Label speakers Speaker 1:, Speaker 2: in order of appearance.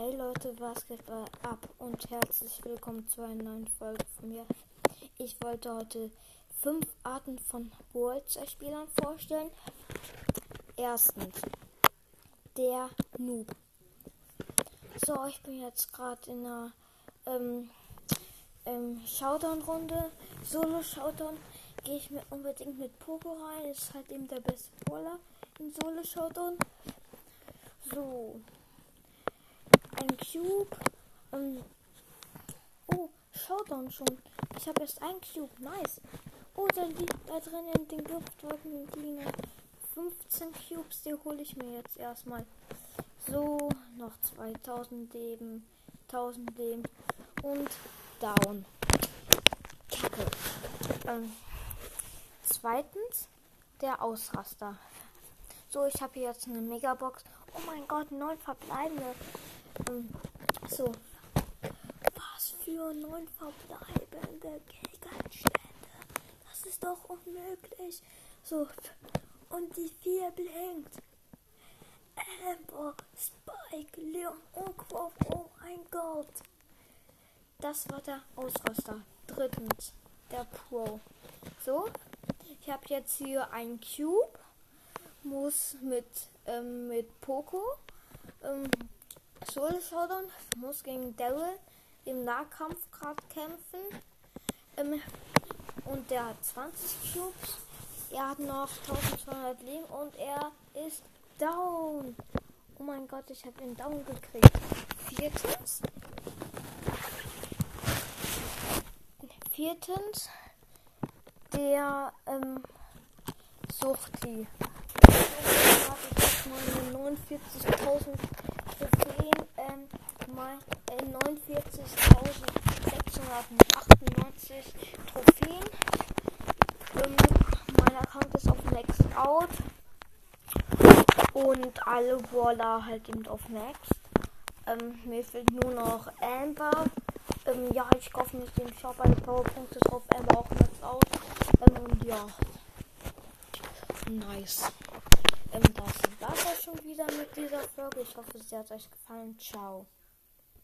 Speaker 1: Hey Leute, was geht ab und herzlich willkommen zu einer neuen Folge von mir. Ich wollte heute fünf Arten von World-Spielern vorstellen. Erstens, der Noob. So, ich bin jetzt gerade in einer ähm, ähm, Showdown-Runde, Solo-Showdown. Gehe ich mir unbedingt mit Poco rein. Ist halt eben der beste Brawler in Solo-Showdown. So, ein Cube. Ähm, oh, Showdown schon. Ich habe erst ein Cube. Nice. Oh, da liegt da drin in den Giftwolken liegen 15 Cubes. Die hole ich mir jetzt erstmal. So, noch 2000 Leben, 1000 Leben und down. Kacke. Ähm, zweitens, der Ausraster. So, ich habe hier jetzt eine Megabox. Oh mein Gott, neun verbleibende. So. Was für neun verbleibende Gegenstände. Das ist doch unmöglich. So. Und die vier blinkt. Amber, Spike, Leon und Quoff. Oh mein Gott. Das war der Ausraster. Drittens, der Pro. So, ich habe jetzt hier ein Cube. Muss mit, ähm, mit Poco ähm, Solo Showdown muss gegen Daryl im Nahkampf gerade kämpfen. Ähm, und der hat 20 Cubes. Er hat noch 1200 Leben und er ist down. Oh mein Gott, ich habe ihn down gekriegt. Viertens. Viertens. Der ähm, Suchti. 49.000 Trophäen, ähm, äh, 49.698 Trophäen. Ähm, mein Account ist auf Max Out. Und alle Waller halt eben auf Max. Ähm, mir fehlt nur noch Amber. Ähm, ja, ich kaufe mich den Shop alle Powerpunkte drauf, Amber auch Max Out. Ähm, und ja. Nice. Ähm, das war es schon wieder mit dieser Folge. Ich hoffe, sie hat euch gefallen. Ciao.